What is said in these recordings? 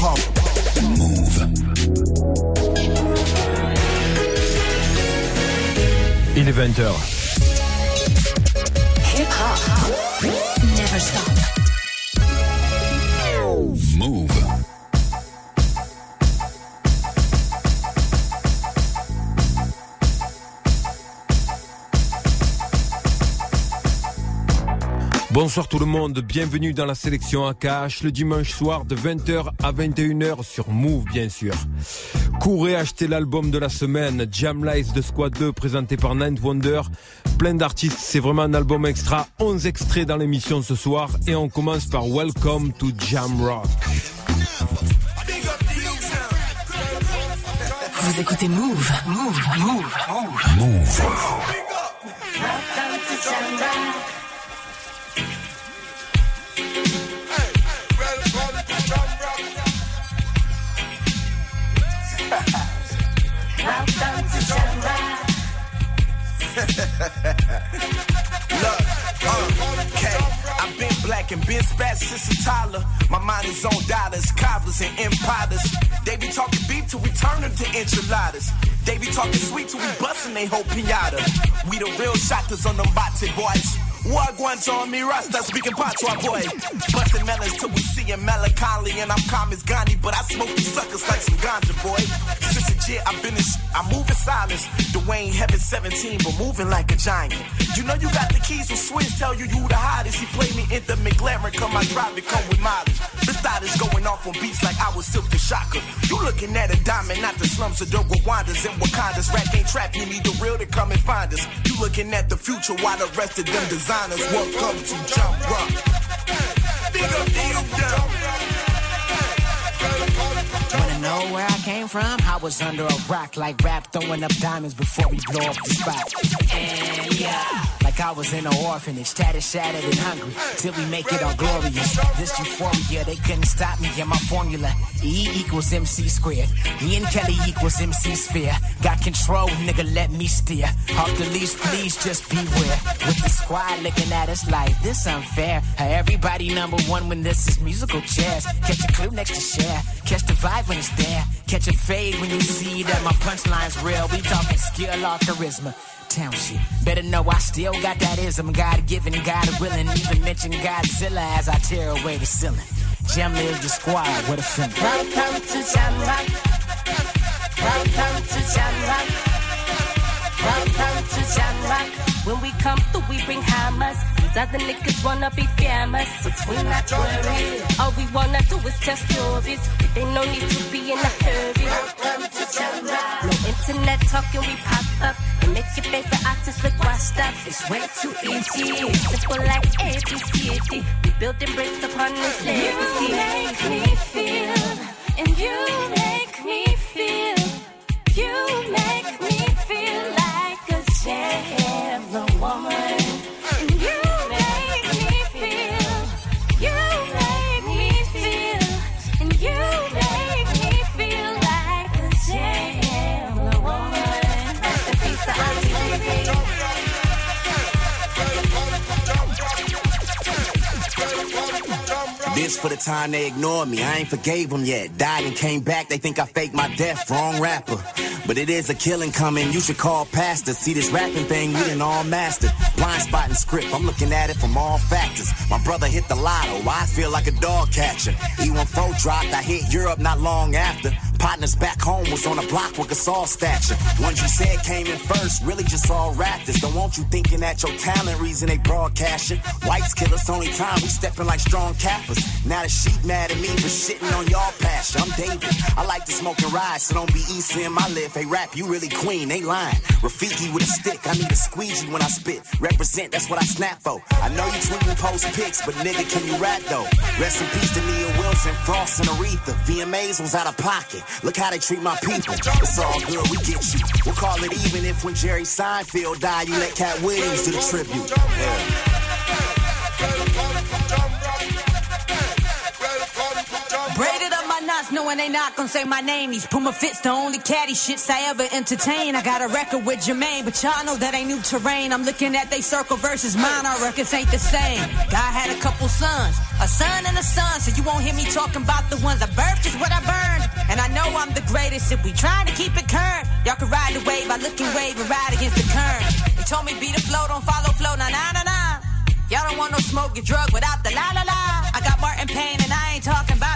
Move. Il est 20h. Hip hop. Never stop. Bonsoir tout le monde, bienvenue dans la sélection AKH le dimanche soir de 20h à 21h sur Move bien sûr. Courez acheter l'album de la semaine, Jam Lies de Squad 2 présenté par Night Wonder. Plein d'artistes, c'est vraiment un album extra, 11 extraits dans l'émission ce soir et on commence par Welcome to Jam Rock. Vous écoutez Move. Move. Move. Move. Look, uh, okay. I've been black and been spat since a toddler. My mind is on dollars, cobblers, and empires. They be talking beef till we turn them to enchiladas. They be talking sweet till we bustin' they whole pinata. We the real shotters on them botte boys. Wagwan on me Rasta speaking patois boy. Bustin' melons till we seein' melancholy and I'm calm as Gandhi, but I smoke these suckers like some ganja boy. Since a year I've been in sh- I move in silence. Dwayne Heaven 17, but moving like a giant. You know you got the keys when Swizz tell you you the hottest. He play me in the McLaren, come I drive it, come with mileage. The style is going off on beats like I was Silk the Shocker. You looking at a diamond, not the slums of the Rwandas and Wakandas. Rap ain't trap, you need the real to come and find us. Looking at the future while the rest of them designers welcome to Jump Rock. Wanna know where I came from? I was under a rock like rap, throwing up diamonds before we blow up the spot. And yeah, like I was in an orphanage, tattered, shattered, and hungry. Till we make it all glorious. This euphoria, they couldn't stop me in my formula. E equals MC squared. Me and Kelly equals MC sphere. Got control, nigga, let me steer. Off the leash, please just beware. With the squad looking at us like this unfair. Everybody number one when this is musical chairs. Catch a clue next to share. Catch the vibe when it's there. Catch a fade when you see that my punchline's real. We talking skill or charisma. Town shit. Better know I still got that ism. God given, God willing. Even mention Godzilla as I tear away the ceiling. Jam is the squad. A feeling. Welcome to Jam Rock. Welcome to Jam Rock. Welcome to Jam Rock. When we come through, we bring hammers. These other niggas wanna be famous, but we not worried. All we wanna do is tell stories. They no need to be in a hurry. Welcome to Jam Rock. No internet talking, we pop up and make your favorite artist look washed up. It's way too easy. Simple like ABCD. We building bricks upon this legacy. You make me feel, and you make me feel. You make me feel a champion woman. This for the time they ignored me. I ain't forgave them yet. Died and came back. They think I faked my death. Wrong rapper. But it is a killing coming. You should call pastor. See this rapping thing, we done all mastered. Blind spotting script. I'm looking at it from all factors. My brother hit the lotto. I feel like a dog catcher. E14 dropped. I hit Europe not long after. Partners back home was on a block with a Gasol stature. Ones you said came in first, really just all Raptors. Don't want you thinking that your talent reason they broadcasting. Whites kill us only time we stepping like strong cappers. Now the sheep mad at me for shitting on y'all pasture. I'm David. I like to smoke and ride, so don't be easy in my live. Hey rap, you really queen, they lying. Rafiki with a stick, I need a squeegee when I spit. Represent, that's what I snap for. I know you tweet and post pics, but nigga, can you rap though? Rest in peace to Nia Wilson, Frost, and Aretha. VMAs was out of pocket. Look how they treat my people. It's all good, we get you. We'll call it even if when Jerry Seinfeld died, you let Katt Williams do the tribute. Yeah. Artists knowing they not gonna say my name. These Puma fits the only caddy shits I ever entertain. I got a record with Jermaine, but y'all know that ain't new terrain. I'm looking at they circle versus mine. Our records ain't the same. God had a couple sons, a son and a son. So you won't hear me talking about the ones I birthed, just what I burned. And I know I'm the greatest if we trying to keep it current. Y'all can ride the wave by looking wave and ride against the current. They told me be the flow, don't follow flow, nah nah nah nah. Y'all don't want no smoke, get drug without the la la la. I got Martin Payne and I ain't talking about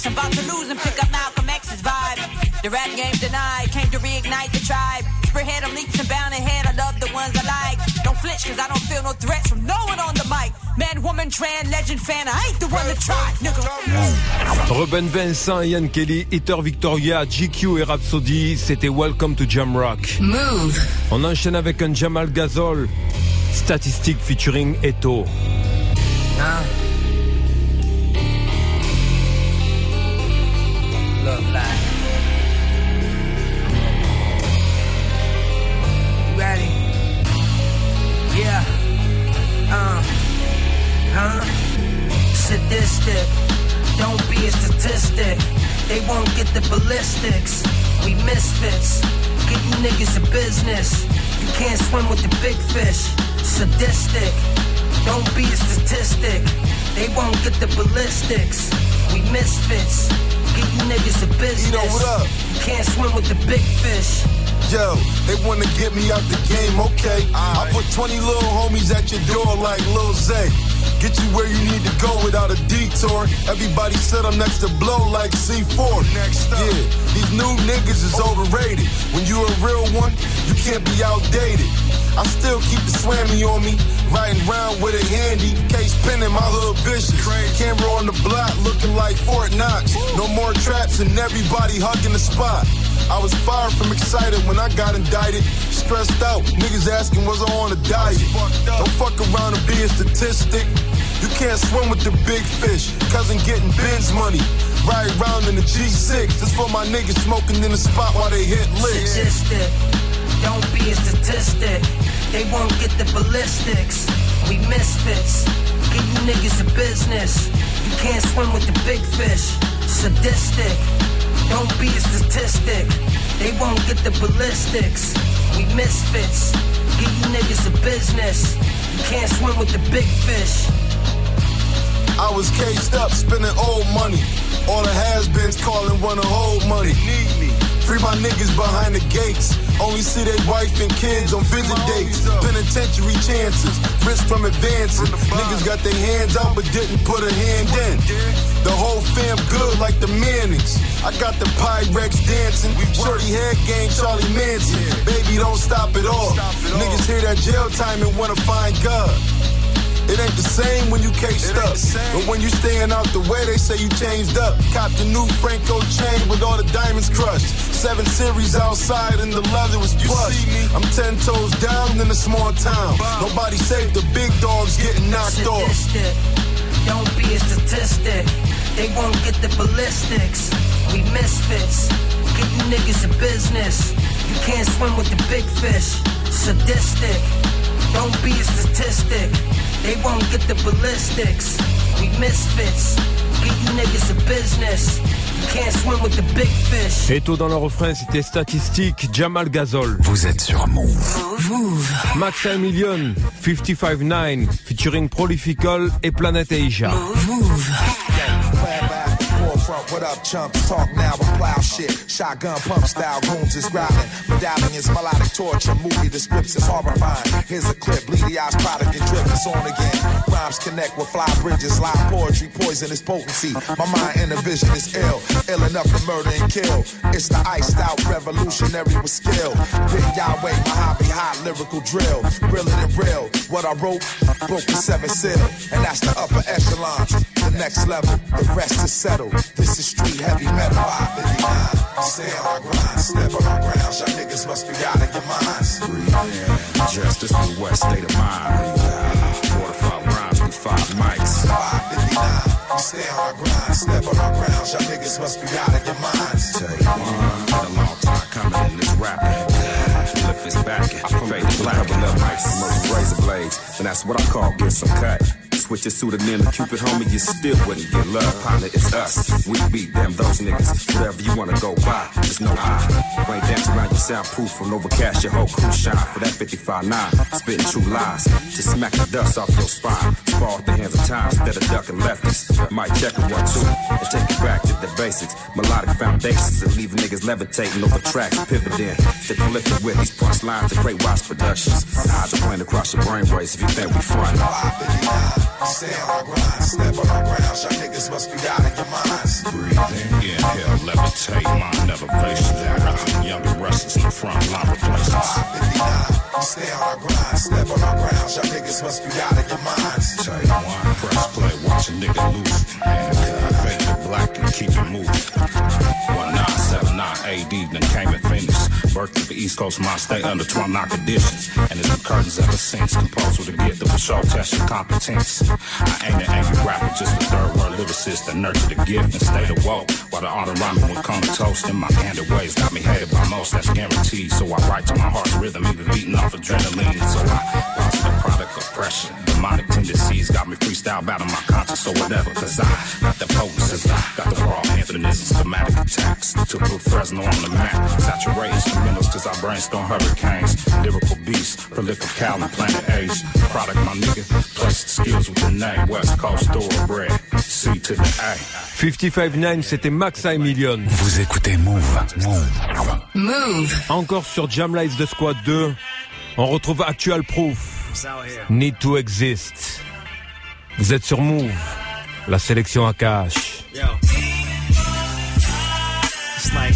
peace. I'm about to lose and pick up Malcolm X's vibe. The rap game denied, came to reignite the tribe. Spearhead them leaps and bound ahead. I love the ones I like. Don't flinch cause I don't feel no threats from no one on the mic. Man, woman, trans, legend fan, I ain't the one to try, nigga. Ruben Vincent, Ian Kelly, Heather Victoria, GQ et Rhapsody, c'était Welcome to Jamrock. Move. On enchaîne avec un Jamal Gazol, Statistic featuring Eto. Huh? Ready? Yeah. Uh. Huh? Sadistic. Don't be a statistic. They won't get the ballistics. We misfits. Get you niggas a business. You can't swim with the big fish. Sadistic. Don't be a statistic. They won't get the ballistics. We misfits. Get you niggas a business. Eno, what up? You can't swim with the big fish. Yo, they wanna get me out the game, okay. I put 20 little homies at your door like Lil Zay. Get you where you need to go without a detour. Everybody said I'm next to blow like C4. Next up. Yeah, these new niggas is overrated. When you a real one, you can't be outdated. I still keep the swammy on me, riding around with it handy. Case pin in my hood vicious. Camera on the block looking like Fort Knox. No more traps and everybody hugging the spot. I was far from excited when I got indicted. Stressed out, niggas asking was I on a diet. Don't fuck around and be a statistic. You can't swim with the big fish. Cousin getting Benz money. Ride around in the G6. This for my niggas smoking in the spot while they hit licks. Sadistic. Don't be a statistic. They won't get the ballistics. We misfits. Get you niggas a business. You can't swim with the big fish. Sadistic. Don't be a statistic. They won't get the ballistics. We misfits. Get you niggas a business. You can't swim with the big fish. I was caged up, spending old money. All the has-beens calling, my niggas behind the gates. Only see their wife and kids on visit dates. Penitentiary chances, risk from advancing. Niggas got their hands out but didn't put a hand in. The whole fam good like the Mannings. I got the Pyrex dancing. Shorty head game, Charlie Manson. Baby, don't stop it all. Niggas hear that jail time and wanna find God. It ain't the same when you cased up. But when you staying out the way, they say you changed up. Cop the new Franco chain with all the diamonds crushed. Seven series outside and the leather was plush. I'm ten toes down in a small town. Nobody safe, the big dogs getting knocked off. Sadistic. Don't be a statistic. They won't get the ballistics. We misfits. Get you niggas a business. You can't swim with the big fish. Sadistic. Don't be a statistic. They won't get the ballistics. We misfits. Get you niggas a business. You can't swim with the big fish. Eto dans le refrain, c'était Statistique, Jamal Gazol. Vous êtes sur Move. Move. Max Million, 55-9, featuring Prolifical et Planet Asia. Move. What up, chumps? Talk now with plow shit. Shotgun pump style, goons is growling. Medallions, melodic torture, movie descriptions horrifying. Here's a clip, bleedy eyes, product and drip, it's on again. Rhymes connect with fly bridges, live poetry, poisonous potency. My mind and the vision is ill, ill enough to murder and kill. It's the iced out revolutionary with skill. Big Yahweh, my hobby, hot lyrical drill. Realer than real, what I wrote, broke the seven seal. And that's the upper echelon, the next level. The rest is settled. This is street heavy metal. 559. Stay on our grind, step on our ground. Y'all niggas must be out of your minds. Justice from the west state of mind. Fortified rhymes with five mics. 559. Stay on our grind, step on our ground. Y'all niggas must be out of your minds. You one, been a long time coming in this rapping. Lift his back and fade black. Double up mics, most razor blades, and that's what I call get some cut. With your pseudonym and Cupid, homie, you still wouldn't get love. Partner, it's us. We beat them, those niggas. Whatever you wanna go by, just know I. Rain dance around your soundproof from overcast, your whole crew shine for that 55-9. Spitting true lies to smack the dust off your spine. Spar at the hands of time instead of ducking lefties. Might check it one, two, and take it back to the basics. Melodic foundations and leaving niggas levitating over tracks, pivoting. Stay prolific with these punch lines to great watch productions. Hydroplane across your brain waves if you think we front. Stay on our grind, step on our ground. Y'all niggas must be out of your minds. Breathing, inhale, levitate, mind elevation. Younger restless in the front line replacements. 59, stay on our grind, step on our ground. Y'all niggas must be out of your minds. Take one, press play, watch a nigga lose. And black and keep it moving. 1979 AD, then came and finished. Birth of the East Coast, my state under 12 knock conditions. And it's been curtains ever since. Composed with a gift that will show test your competence. I ain't an angry rapper, just a third world lyricist that nurtured the gift and stayed awoke. While the art of rhyming would come toast in my candid ways. Got me hated by most, that's guaranteed. So I write to my heart's rhythm, even beating off adrenaline. So I lost the product of pressure. Demonic tendencies got me freestyle battle my conscience or whatever. Cause I got the potency, got the raw infiniteism, schematic attacks. To put Fresno on the map. Saturate instrumentals cause I brainstorm hurricanes. Lyrical beasts, prolific Cal and planet age. Product my nigga, the skills with the name. West Coast thoroughbred, C to the A. 55-9, c'était Max Million. Vous écoutez Move. Move. Move. Encore sur Jam Live de Squad 2, on retrouve Actual Proof. Need to Exist. Vous êtes sur Move, la sélection à cash. Yo. It's like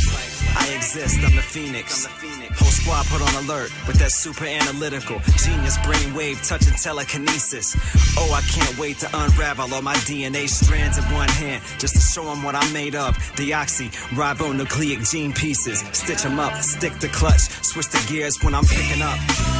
I exist, I'm the phoenix. Whole squad put on alert with that super analytical genius brainwave touching telekinesis. Oh, I can't wait to unravel all my DNA strands in one hand just to show them what I'm made of. Deoxy, ribonucleic gene pieces. Stitch them up, stick the clutch, switch the gears when I'm picking up.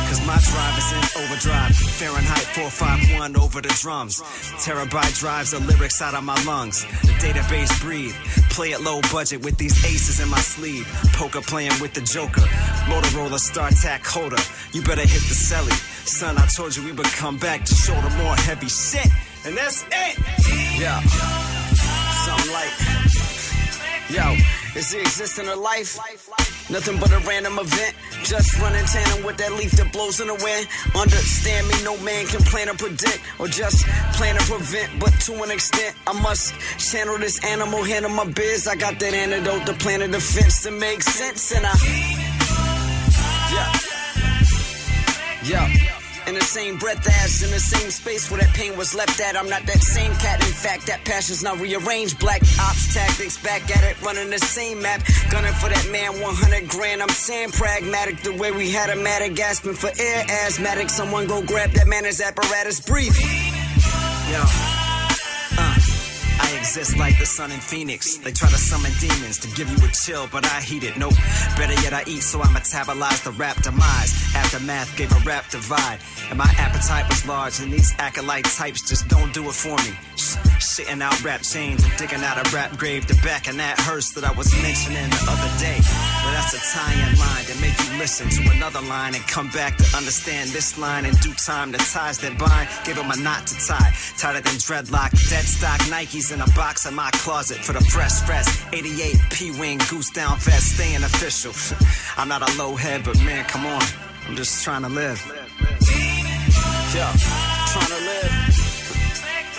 Cause my drive is in overdrive. Fahrenheit 451 over the drums. Terabyte drives the lyrics out of my lungs. The database breathe. Play it low budget with these aces in my sleeve. Poker playing with the joker. Motorola StarTAC holder. You better hit the celly. Son, I told you we would come back to shoulder more heavy shit. And that's it. Yeah. Something like. Yo, is the existence of life? Nothing but a random event. Just running tandem with that leaf that blows in the wind. Understand me, no man can plan or predict, or just plan or prevent. But to an extent, I must channel this animal, handle my biz. I got that antidote, the plan of defense that makes sense, and I. Yeah. Yeah. In the same breath as in the same space where that pain was left at. I'm not that same cat. In fact, that passion's now rearranged. Black ops tactics back at it, running the same map. Gunning for that man, 100 grand. I'm saying pragmatic the way we had a matter gasping for air. Asthmatic, someone go grab that man as apparatus. Breathe. Yo. Uh. Exist like the sun in Phoenix. They try to summon demons to give you a chill, but I heat it. Nope. Better yet, I eat, so I metabolize the rap demise. Aftermath gave a rap divide. And my appetite was large, and these acolyte types just don't do it for me. Shitting out rap chains and digging out a rap grave to back in that hearse that I was mentioning the other day. Well, that's a tie-in line to make you listen to another line and come back to understand this line in due time. The ties that bind, give them a knot to tie. Tighter than dreadlock, dead stock Nikes in a box in my closet for the fresh fresh 88 P-Wing goose down vest, staying official. I'm not a low head, but man, come on. I'm just trying to live. Yeah, trying to live.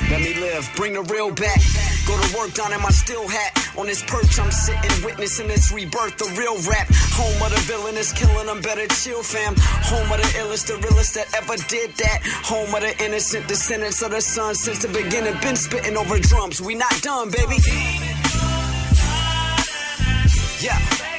Let me live, bring the real back. Go to work down in my steel hat. On this perch, I'm sitting, witnessing this rebirth, the real rap. Home of the villainous, killing them better chill, fam. Home of the illest, the realest that ever did that. Home of the innocent descendants of the sun since the beginning. Been spitting over drums, we not done, baby. Yeah.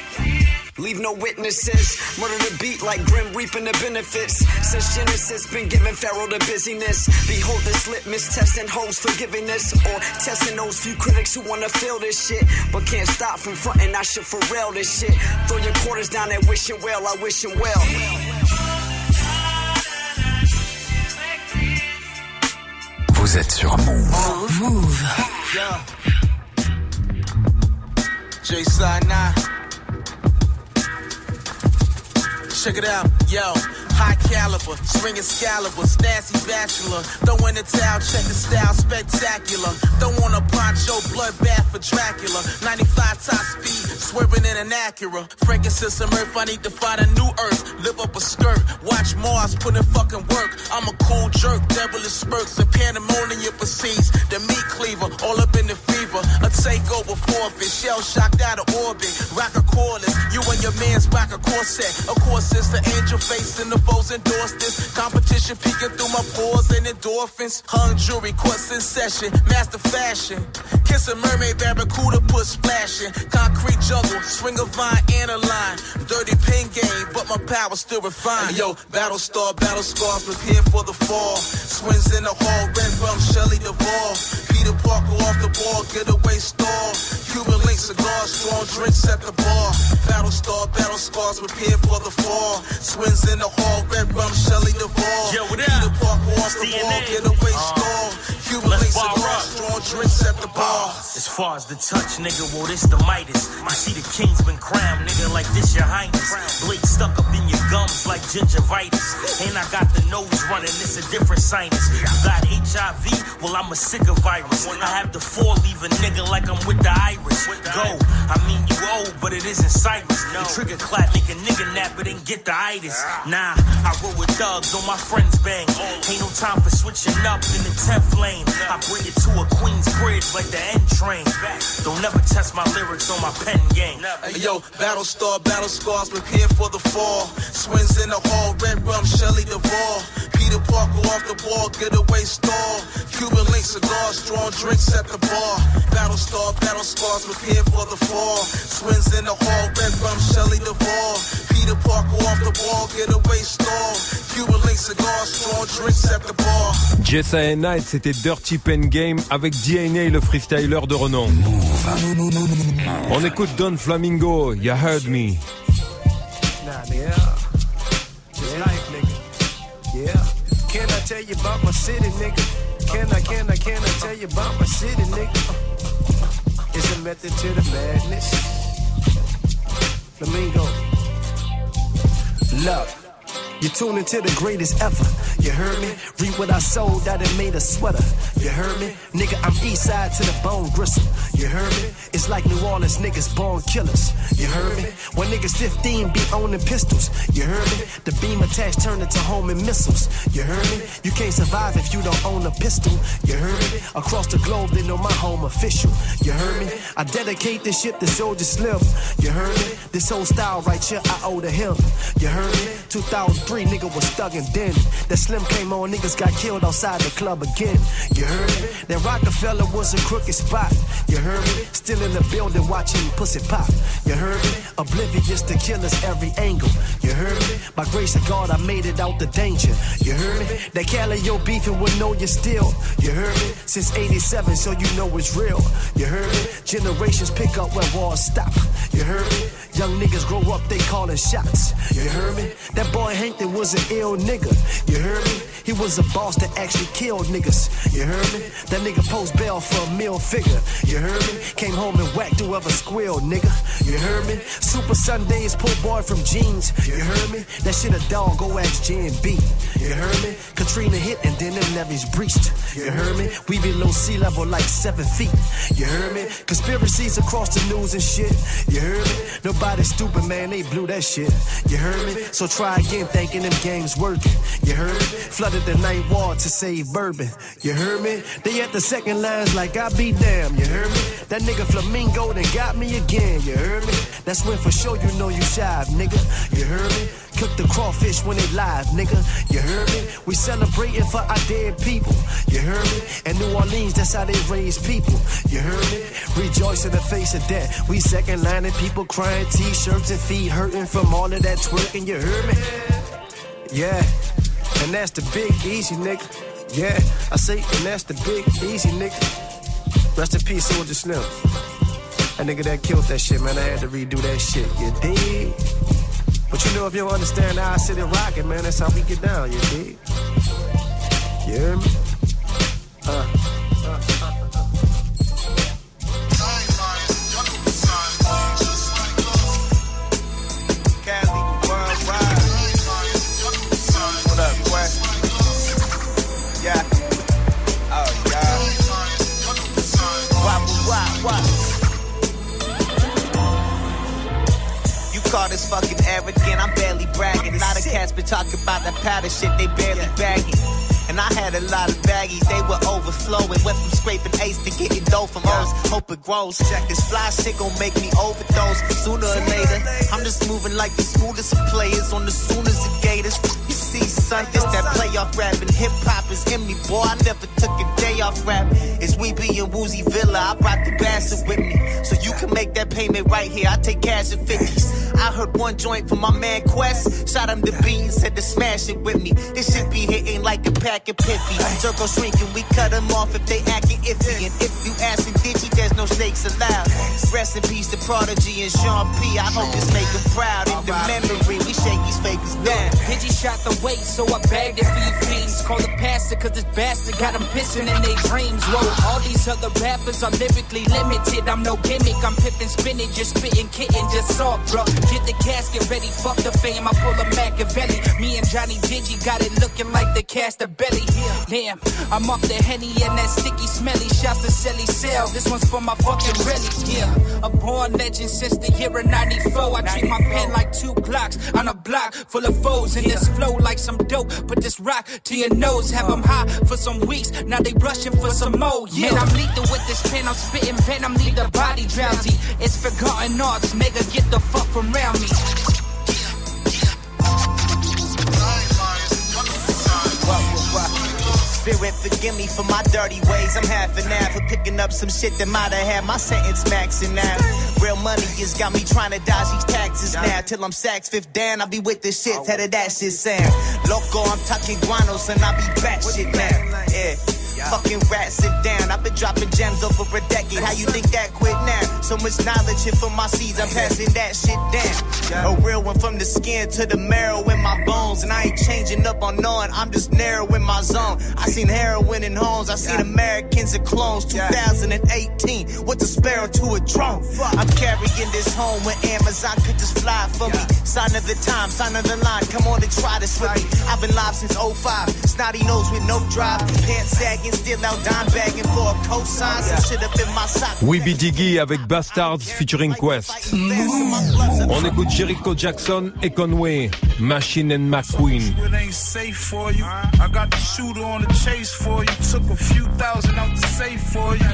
Leave no witnesses. Murder the beat like Grim reaping the benefits. Since Genesis been giving Pharaoh the busyness. Behold this litmus testing hoes forgiveness. Or testing those few critics who wanna feel this shit. But can't stop from fronting, I should for real this shit. Throw your quarters down and wishing well, I wish him well. Vous êtes sur Move. Move. Yeah. J side 9. Check it out, yo. High caliber, swing Excalibur, Stassi bachelor. Throw in the towel, check the style, spectacular. Throw on a poncho, bloodbath for Dracula. 95 top speed, swerving in an Acura. Frankincense and Earth, I need to find a new Earth. Live up a skirt, watch Mars, put in fucking work. I'm a cool jerk, devilish spurts, and pandemonium proceeds. The meat cleaver, all up in the fever. A takeover forfeit, shell shocked out of orbit. Rock a cordless, you and your man's rock a corset. Of course, it's the angel face and the foes endorse this. Competition peeking through my pores and endorphins. Hung jewelry, courts in session, master fashion. Kiss a mermaid, barracuda, put splashing. Concrete jungle, swing a vine and a line. Dirty pin game, but my power still refined. Yo, battle star, battle scars, prepare for the fall. Swings in the hall, red rum, Shelley Duvall. Peter Parker off the ball, getaway stall. Cuban link cigars, strong drinks at the bar. Battle star, battle scars, prepare for the fall. Swings in the hall, red rum, Shelley Duvall. Yo, what up? Peter Parker off the DNA. ball, getaway Uh, stall. Cuban let's bar up. strong drinks at the bar. As far as the touch, nigga, well, this the Midas. I see the king's been crowned, nigga, like this your highness. Blade stuck up in your gums like gingivitis. And I got the nose running, it's a different sinus. You got HIV, well, I'm a sicker virus. I have the four lever nigga like I'm with the Irish. Go, I mean, you old, but it isn't Cyrus. The trigger clap, make a nigga nap, but ain't get the itis. Nah, I roll with thugs on my friends bang. Ain't no time for switching up in the 10th lane. I bring it to a Queen's bridge like the N train. Don't never test my lyrics on my pen game. Hey, yo, battle star, battle scars, prepare for the fall. Swings in the hall, red rum, Shelley Duvall. Peter Parker off the ball, getaway stall. Cuban link cigars, strong drinks at the bar. Battle star, battle scars, prepare for the fall. Swings in the hall, red rum, Shelley Duvall. Peter Parker off the ball, getaway stall. Cuban link cigars, strong drinks at the bar. Jessa and Knight, c'était Dirty Pen Game avec DNA, le freestyler de renom. On écoute Don Flamingo, You Heard Me. Can I tell you about my city, nigga? Can I, can I, can I tell you about my city, nigga? It's a method to the madness. Flamingo. Love. You tune into the greatest ever. You heard me? Read what I sold that it made a sweater. You heard me? Nigga, I'm east side to the bone gristle. You heard me? It's like New Orleans niggas born killers. You heard me? When niggas 15 be owning pistols. You heard me? The beam attached turned into homing missiles. You heard me? You can't survive if you don't own a pistol. You heard me? Across the globe, they know my home official. You heard me? I dedicate this shit to Soldier Slim. You heard me? This whole style right here, I owe to him. You heard me? 2003, nigga was thuggin' then. That Slim came on, niggas got killed outside the club again. You heard me? That Rockefeller was a crooked spot. You heard me? Still in the building watching pussy pop. You heard me? Oblivious to killers every angle. You heard me? By grace of God, I made it out the danger. You heard me? That Cali, yo beefing with know you still. You heard me? Since 87, so you know it's real. You heard me? Generations pick up where wars stop. You heard me? Young niggas grow up, they calling shots. You heard me? That boy Hankton was an ill nigga. You heard me? He was a boss that actually killed niggas. You heard me? That nigga post bail for a meal figure. You heard me? Came home and whacked whoever squealed, nigga. You heard me? Super Sundays, poor boy from jeans. You heard me? That shit a dog, go ask J. You heard me? Katrina hit and then them levees breached. You heard me? We below sea level like seven feet. You heard me? Conspiracies across the news and shit. You heard me? Nobody stupid, man, they blew that shit. You heard me? So try again, thinking them games working. You heard me? Flooded the night wall to save bourbon. You heard me? They at the second lines like I be damn. You heard me? That nigga Flamingo done got me again. You heard me? That's when for sure you know you shive, nigga. You heard me? Cook the crawfish when they live, nigga. You heard me? We celebrating for our dead people. You heard me? In New Orleans, that's how they raise people. You heard me? Rejoice in the face of death. We second lining people crying, t-shirts and feet hurting from all of that twerking. You heard me? Yeah. And that's the big easy nigga. Yeah, I say, and that's the big easy nigga. Rest in peace, Soldier Slim. That nigga that killed that shit, man. I had to redo that shit. You dig? But you know, if you understand how I sit and rock it, man, that's how we get down. You dig? You hear me? Uh. Fucking arrogant, I'm barely bragging. A lot of cats been talking about that powder shit, they barely bagging. And I had a lot of baggies, they were overflowing. Went from scraping ace to getting dough from O's. Hope it grows. Check this fly shit gon' make me overdose. Sooner or later, I'm just moving like the smoothest of players on the soonest of gators. You see, son, this that playoff rapping. Hip hop is in me, boy. I never took a day off rap. It's we be in Woozy Villa. I brought the bastard with me. So you can make that payment right here. I take cash at 50s. I heard one joint from my man Quest. Shot him the beat and said to smash it with me. This shit be hitting like a pack of piffy. Circle shrinking, we cut them off if they acting iffy. And if you asking Digi, there's no snakes allowed. Rest in peace to Prodigy and Sean P. I hope this make them proud. In the memory, we shake these fakers down. Pidgey shot the weight, so I bagged it for your fiends. Call the pastor, cause this bastard got them pissing in their dreams. Whoa, all these other rappers are lyrically limited. I'm no gimmick, I'm pippin' spinach, just spittin' kitten, just soft, bro. Get the casket ready, fuck the fame, I pull a Machiavelli. Me and Johnny Digi got it looking like the cast of belly. Damn, I'm off the Henny and that sticky smelly. Shots to Sally Cell, this one's for my fucking relic. Yeah, a born legend since the year of 94. I treat my pen like two clocks on a block full of foes. And this flow like some dope. Put this rock to your nose, have them high for some weeks. Now they rushing for some more. Yeah, I'm lethal with this pen, I'm spitting venom, leave the body drowsy. It's forgotten arts, nigga, get the fuck from around me. Spirit, forgive me for my dirty ways. I'm half an hour for picking up some shit that might have had my sentence maxing out. Real money has got me trying to dodge these taxes now. Till I'm sacks fifth down, I'll be with this shit. How did that shit sound? Loco, I'm talking guanos and I'll be back shit now. Yeah. Fucking rat, sit down. I've been dropping gems over a decade. How you think that quit now? So much knowledge here for my seeds. I'm passing that shit down. A real one from the skin to the marrow in my bones. And I ain't changing up on none. I'm just narrowing my zone. I seen heroin in homes. I seen Americans and clones. 2018 with the sparrow to a drone. I'm carrying this home when Amazon could just fly for me. Sign of the time, sign of the line. Come on and try this with me. I've been live since 05. Snotty nose with no drive. Pants sagging, still out dime bagging for a cosign. Some shit up in my sock. We Be Diggy avec Bastards featuring Quest. On écoute Jericho Jackson et Conway, Machine and McQueen. It ain't safe for you. I got the shooter on the chase for you. Took a few thousand out the safe for you.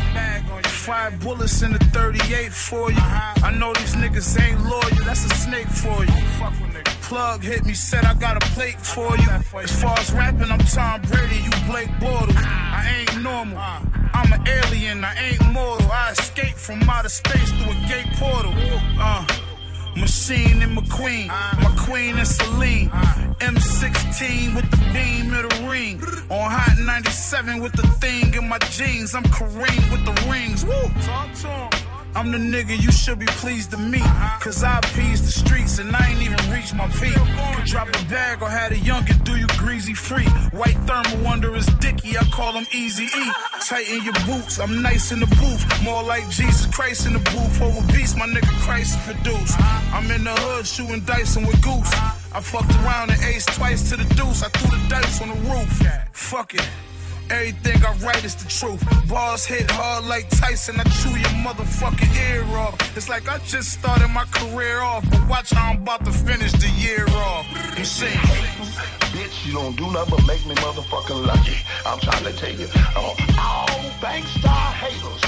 Five bullets in the 38 for you. I know these niggas ain't loyal. That's a snake for you. Plug hit me, said I got a plate for you. As far as rapping, I'm Tom Brady, you Blake Bortles. I ain't normal. I'm an alien, I ain't mortal. I escaped from outer space through a gate portal. Uh. Machine and McQueen, my queen and Celine. M16 with the beam of the ring. On Hot 97 with the thing in my jeans. I'm Kareem with the rings. Woo! Talk to him. I'm the nigga you should be pleased to meet. Cause I appease the streets and I ain't even reached my peak. Could drop a bag or had a youngin' do you greasy free. White thermal under his dicky, I call him Easy E. Tighten your boots, I'm nice in the booth. More like Jesus Christ in the booth. Over beast, my nigga Christ produced. I'm in the hood shooting dice with Goose. I fucked around and ace twice to the deuce. I threw the dice on the roof. Fuck it. Everything I write is the truth. Balls hit hard like Tyson. I chew your motherfucking ear off. It's like I just started my career off, but watch how I'm about to finish the year off. You see? Bitch, you don't do nothing but make me motherfucking lucky. I'm trying to tell you, uh, all Bankstar haters,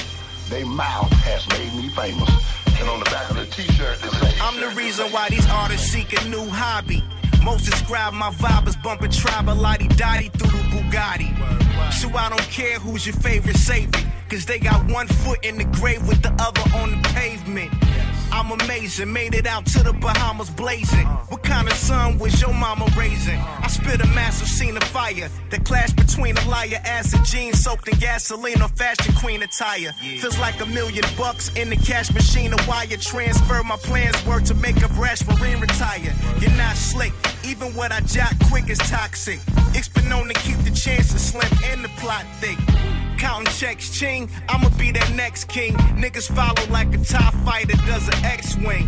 they mouth has made me famous. And on the back of the t-shirt, it says, I'm the reason why these artists seek a new hobby. Most describe my vibe as bumping tribal lottie dotty through the Bugatti. So I don't care who's your favorite savior. Cause they got one foot in the grave with the other on the pavement. I'm amazing, made it out to the Bahamas blazing. What kind of son was your mama raising? I spit a massive scene of fire. The clash between a liar, acid jeans soaked in gasoline or fashion queen attire. Feels like a million bucks in the cash machine. A wire transfer. My plans were to make a brash marine retire. You're not slick. Even what I jot quick is toxic. It's been known to keep the chances slim and the plot thick. Counting checks, ching. I'ma be that next king. Niggas follow like a top fighter does an X-Wing.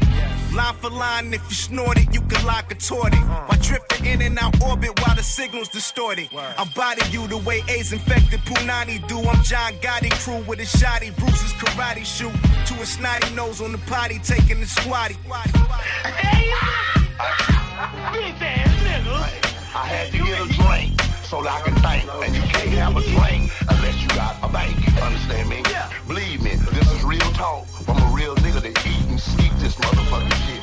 Line for line, if you snort it, you can lock a torted. While drifting in and out orbit while the signal's distorted. I body you the way A's infected Punani do. I'm John Gotti crew with a shotty. Bruce's karate shoot to a snotty nose on the potty, taking the squatty. Hey, I had to get a drink so that I can think. And you can't have a drink unless you got a bank. Understand me? Yeah. Believe me, this is real talk. I'm a real nigga that eat and sneak this motherfucking shit.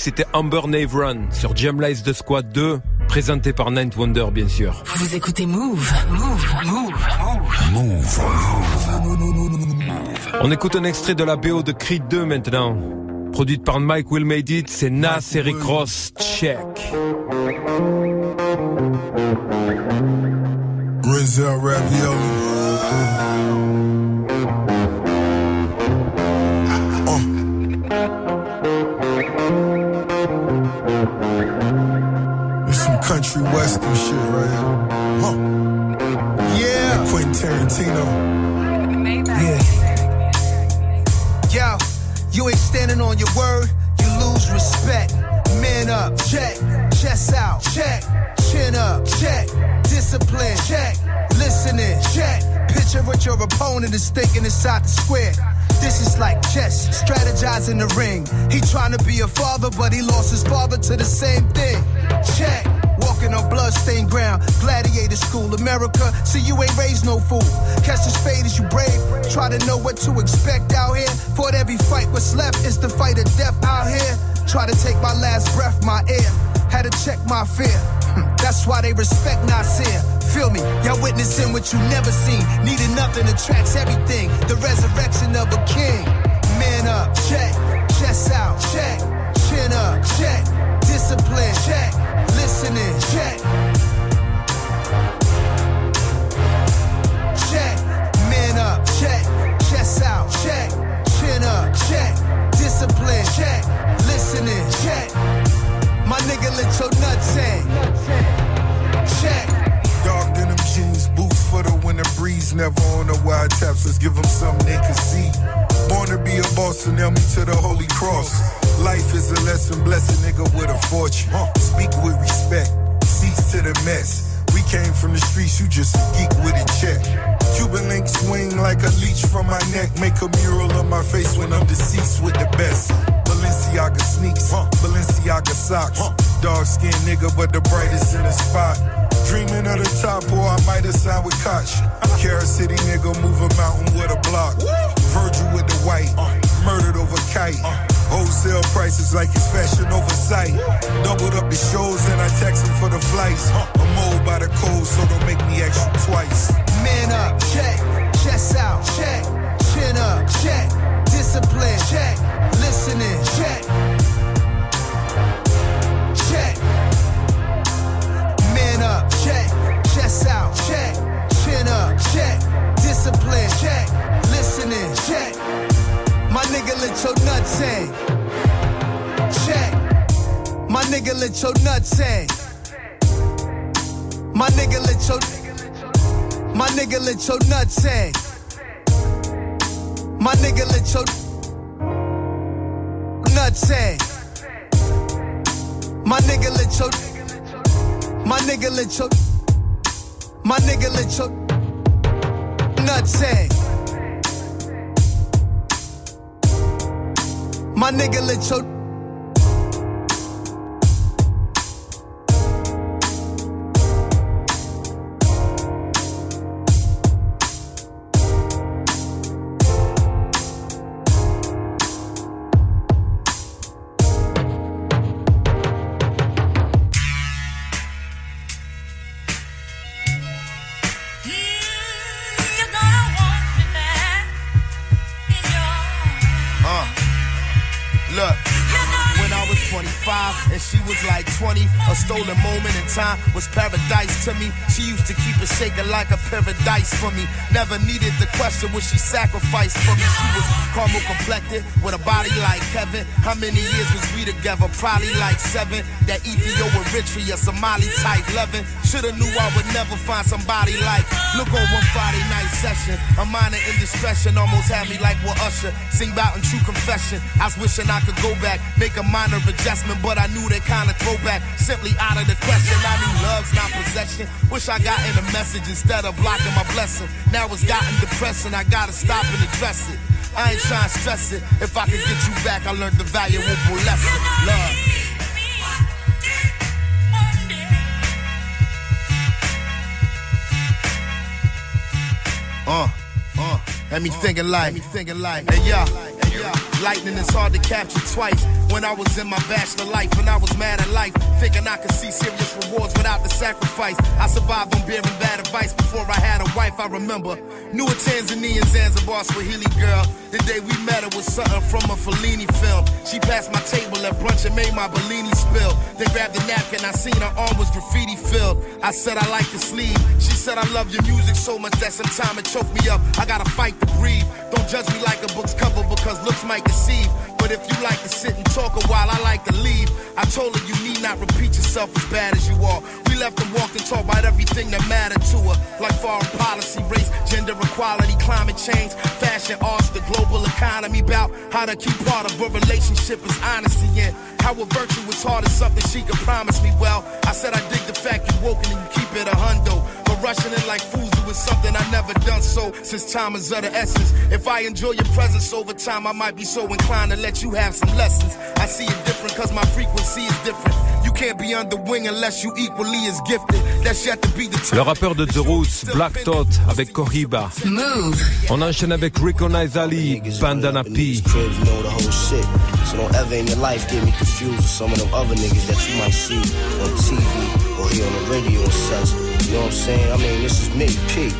C'était Amber Navran sur Jam Lies de Squad 2, présenté par Ninth Wonder, bien sûr. Vous écoutez Move. Move. Move. Move. On écoute un extrait de la BO de Creed 2 maintenant. Produite par Mike Will Made It, c'est Nas et Rick Ross. Check. Ravioli. Tarantino. Yeah. Yo, you ain't standing on your word, you lose respect. Man up, check. Chest out, check. Chin up, check. Discipline, check. Listening, check. Picture what your opponent is thinking inside the square. This is like chess, strategizing the ring. He trying to be a father, but he lost his father to the same thing. Check. Walking on bloodstained ground, gladiator school, America. See, you ain't raised no fool. Catch the spade as you brave. Try to know what to expect out here. Fought every fight, what's left is the fight of death out here. Try to take my last breath, my air. Had to check my fear. Hmm, That's why they respect Nasir. Feel me? Y'all witnessing what you never seen. Needing nothing attracts everything. The resurrection of a king. Man up, check. Chest out, check. Chin up, check discipline. Check. Listening. Check. Check. Men up. Check. Chest out. Check. Chin up. Check. Discipline. Check. Listening. Check. My nigga let your nuts in. Check. Dark denim jeans, boots for the winter breeze. Never on the wide taps. Let's give them something they can see. Born to be a boss and nail me to the holy cross. Life is a lesson, bless a nigga with a fortune. Speak with respect, cease to the mess. We came from the streets, you just a geek with a check. Cuban link swing like a leech from my neck. Make a mural of my face when I'm deceased with the best. Balenciaga sneaks, huh. Balenciaga socks. Huh. Dark skinned nigga, but the brightest in the spot. Dreaming of the top, or I might have signed with Koch. Carol City nigga, move a mountain with a block. Virgil with the white, uh. murdered over kite. Uh. Wholesale prices like it's fashion oversight. Doubled up the shows and I text him for the flights. I'm old by the code, so don't make me let your nuts hang. My nigga let your nuts hang. My nigga let your My nigga let your My nigga let your nuts hang. My nigga let your time was paradise to me. She used to keep it shaking like a paradise for me. Never needed the question what she sacrificed for me. She was caramel complected with a body like Kevin. How many years was we together? Probably like seven. That Ethiopia Eritrea Somali type loving. Shoulda knew I would never find somebody like. Look on one Friday night session. A minor indiscretion almost had me like what Usher. Sing about in true confession. I was wishing I could go back, make a minor adjustment, but I knew that kind of throwback. Simply out of the question. I knew love's not possession. Wish I got in a message instead of blocking my blessing. Now it's gotten depressing. I gotta stop and address it. I ain't trying to stress it. If I could get you back, I learned the valuable lesson. Love. Uh, uh, had me thinking like, me thinking like, hey yeah, hey yeah. Lightning is hard to capture twice. When I was in my bachelor life and I was mad at life, thinking I could see serious rewards without the sacrifice. I survived on bearing bad advice before I had a wife. I remember knew a Tanzanian Zanzibar Swahili girl. The day we met her was something from a Fellini film. She passed my table at brunch and made my Bellini spill. Then grabbed a napkin, I seen her arm was graffiti filled. I said I like your sleeve. She said I love your music so much that sometimes it choked me up. I gotta fight to breathe. Don't judge me like a book's cover because looks might deceive. But if you like to sit and talk a while, I like to leave. I told her you need not repeat yourself as bad as you are. We left and walked and talked about everything that mattered to her. Like foreign policy, race, gender equality, climate change, fashion, arts, the global economy, about how to keep part of a relationship is honesty and how a virtue is hard is something she could promise me. Well, I said I dig the fact you woke and you keep it a hundo. But rushing in like fools do is something I never done so since time is of the essence. If I enjoy your presence over time, I might be so inclined to let you have some lessons. I see it different cause my frequency is different. You can't be under wing unless you equally as gifted. That's yet to be Le rappeur de The Roots, Black Thought, avec Cohiba. Move. On enchaîne avec Recognize Ali, Bandana P. cribs know the whole shit. So don't ever in your life get me confused with some of them other niggas that you might see on TV or hear on the radio and such. You know what I'm saying? I mean, this is me, P.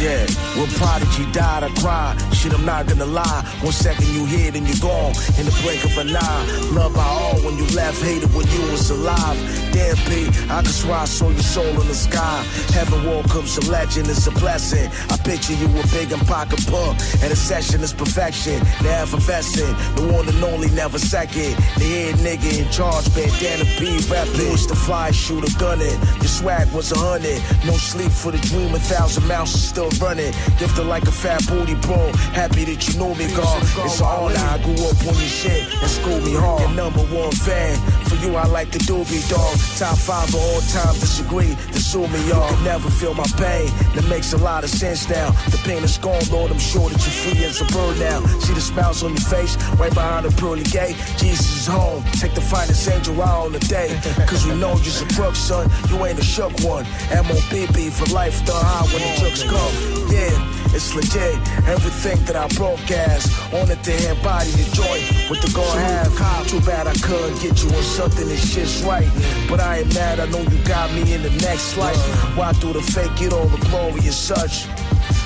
Yeah, when Prodigy died, I cried. Shit, I'm not gonna lie. One second you here, then you're gone. In the blink of an eye. Love by all when you left, hated when you was alive. Damn, P, I could swear I saw your soul in the sky. Heaven walk up's a legend, it's a blessing. I picture you with big and pocket pump. And a session is perfection. Never effervescent. The one and only, never second. The head nigga in charge, bandana P rapping. Was the fly shooter gunning. Your swag was a hundred. No sleep for the dream, a thousand mountains still and running. Gifted like a fat booty bro. Happy that you know me, God. It's an honor. I grew up on this shit and schooled me hard. Your number one fan. For you, I like the doobie dog. Top five of all time. Disagree to sue me, y'all. You can never feel my pain. That makes a lot of sense now. The pain is gone, Lord. I'm sure that you're free as a bird now. See the smiles on your face right behind the pearly gate. Jesus is home. Take the finest angel out on the day. Cause we know you're a drug son. You ain't a shook one. MOBB for life, the high when the drugs come. Yeah, it's legit. Everything that I broadcast on it to embody the joy with the go have. Too bad I couldn't get you on something that shit's right. But I ain't mad, I know you got me in the next life. Why do the fake get all the glory and such?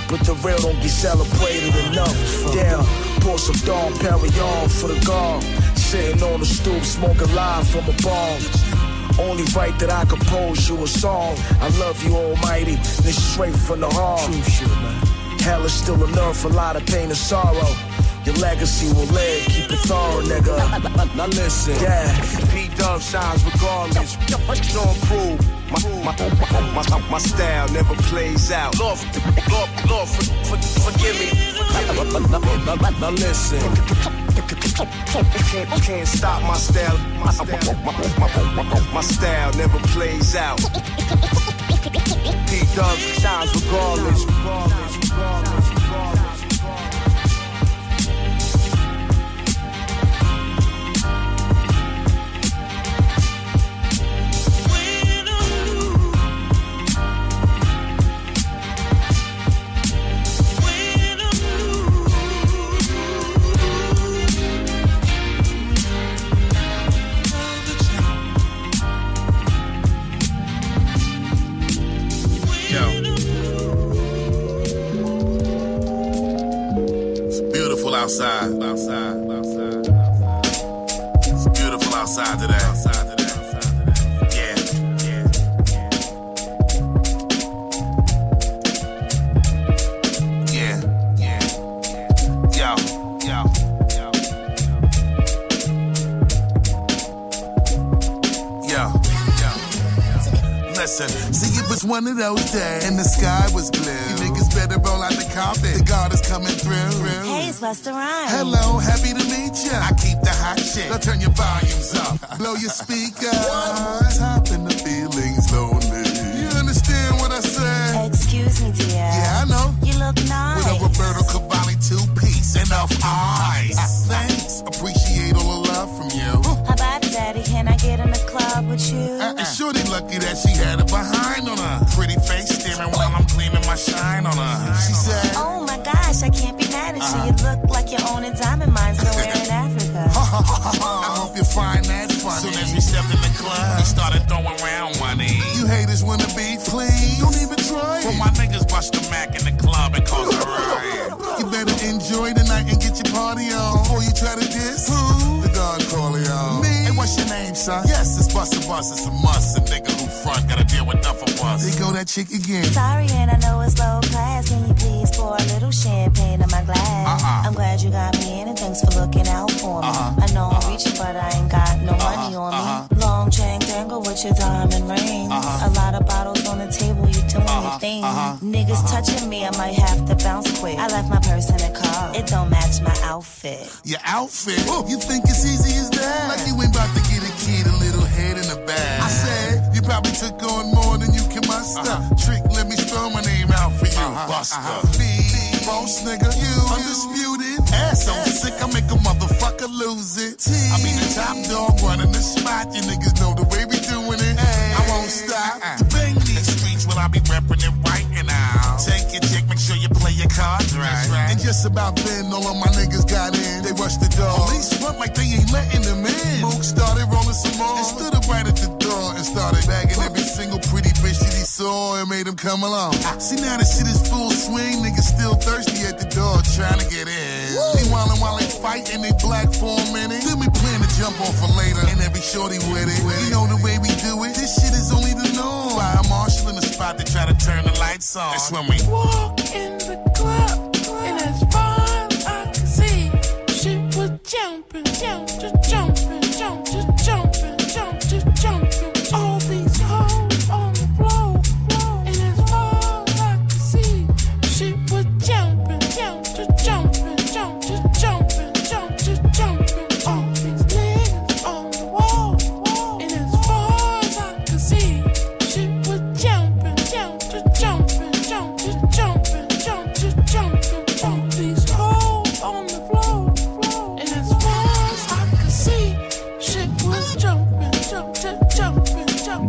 But the real don't get celebrated enough. Damn, pour some Dom Perignon for the guard. Sitting on the stoop, smoking live from a bomb. Only right that I compose you a song. I love you, Almighty. This straight from the heart. True shit, man. Hell is still enough, a lot of pain and sorrow. Your legacy will live, keep it thorough, nigga. Now listen, yeah. P Dub shines regardless. Don't prove my, my, my, my, style never plays out. Lord, Lord, Lord, for, for, forgive me. Now listen. Can't, can't stop my style. My, my, my, style never plays out. P Dub shines regardless. Yo. Those days, and the sky was blue. You niggas better roll out the carpet. The God is coming through. Hey, it's Busta Rhymes. Hello, happy to meet ya. I keep the hot shit. Now turn your volumes up. Blow your speakers. Top in the feelings lonely. You understand what I say? Excuse me, dear. Yeah, I know. You look nice. With a Roberto Cavalli two piece, and enough eyes. Thanks, appreciate all the love from you. How about Daddy? Can I get in the club with you? Uh, and Shorty lucky that she had it behind her. Shine on her. She said, Oh my gosh, I can't be mad at you. You uh-huh. look like you own a diamond mine somewhere in Africa. I hope you find that funny. Soon as we stepped in the club, we started throwing around money. You haters wanna be please. Don't even try. For my niggas bust the Mac in the club and cause a riot. You better enjoy the night and get your party on before you try to diss. Who? The Don your name, son? Yes, it's Busta Bus, it's a must. A nigga who front gotta deal with enough of us. They go that chick again. Sorry, and I know it's low class. Can you please pour a little champagne in my glass? Uh-uh. I'm glad you got me in, and thanks for looking out for me. Uh-huh. I know I'm uh-huh. reaching, but I ain't got no uh-huh. money on me. Uh-huh. Long chain dangle with your diamond ring. Uh-huh. A lot of bottles on the table, you doing your thing. uh-huh, Niggas uh-huh. touching me, I might have to bounce quick. I left my purse in the car. It don't match my outfit. Your outfit. Oh, you think it's easy as that? Like you ain't about to get a kid a little head in the bag. I said, you probably took on more than you can muster. Uh-huh. Trick, let me spell my name out for you. Uh-huh. Buster. B, boss nigga, you undisputed. Ass so sick, I make a motherfucker lose it. I mean the top dog running the spot. You niggas know the way we doing it. I won't stop. To bang these streets when I be repping it right and now. Take your chick, make sure you play your cards right. And just about then, all of my niggas got in. They rushed the door. Police front like they ain't letting them in. Mook started rolling some more. And stood up right at the door and started bagging every single saw and made him come along. See, now the shit is full swing. Niggas still thirsty at the door trying to get in. They wildin' while they fight and they black for a minute. Then we plan to jump off for later. And every shorty with it. You know the way we do it. This shit is only the norm. Fire marshal in the spot, they try to turn the lights on. That's when we Walk in the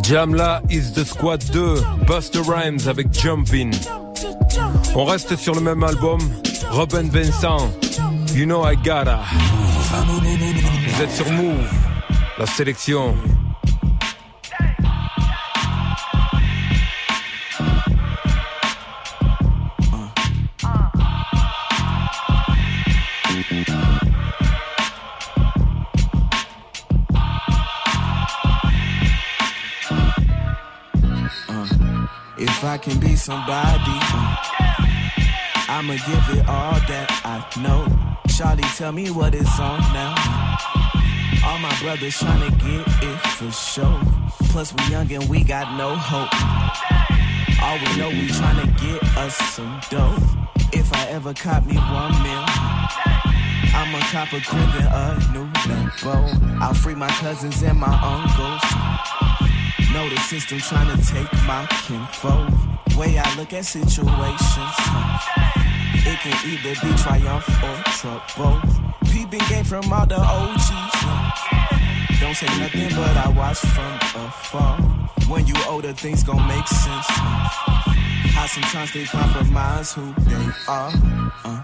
Jamla is the Squad 2, Buster Rhymes avec Jumpin'. On reste sur le même album, Robin Vincent, You Know I Gotta. Vous êtes sur Move, la sélection. I can be somebody, I'ma give it all that I know. Charlie, tell me what it's on now. All my brothers tryna get it for sure. Plus we young and we got no hope. All we know we tryna get us some dough. If I ever caught me one mil, I'ma cop a crib and a new Lambo. I'll free my cousins and my uncles. Know the system trying to take my kinfolk. Way I look at situations, huh, it can either be triumph or trouble. Peeping game from all the OGs. huh. Don't say nothing, but I watch from afar. When you older, things gon' make sense. huh. How sometimes they compromise who they are. uh.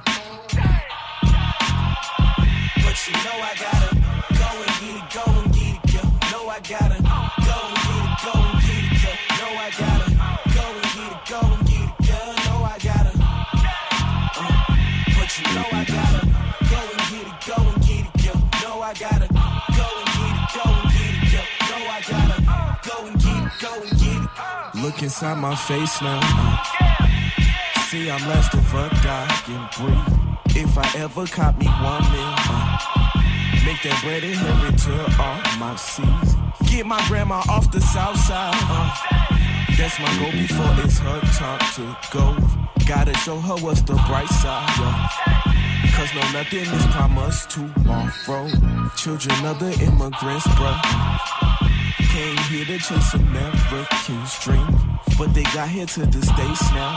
But you know I gotta inside my face now. uh. See, I'm less of a dying breed. If I ever caught me one mil, uh, make that bread inherit to all my seeds. Get my grandma off the south side. Uh, that's my goal before it's her time to go. Gotta show her what's the bright side. Yeah. Cause no nothing is promised tomorrow. Children of the immigrants, bruh. Came here to chase American's dream. But they got here to the States now.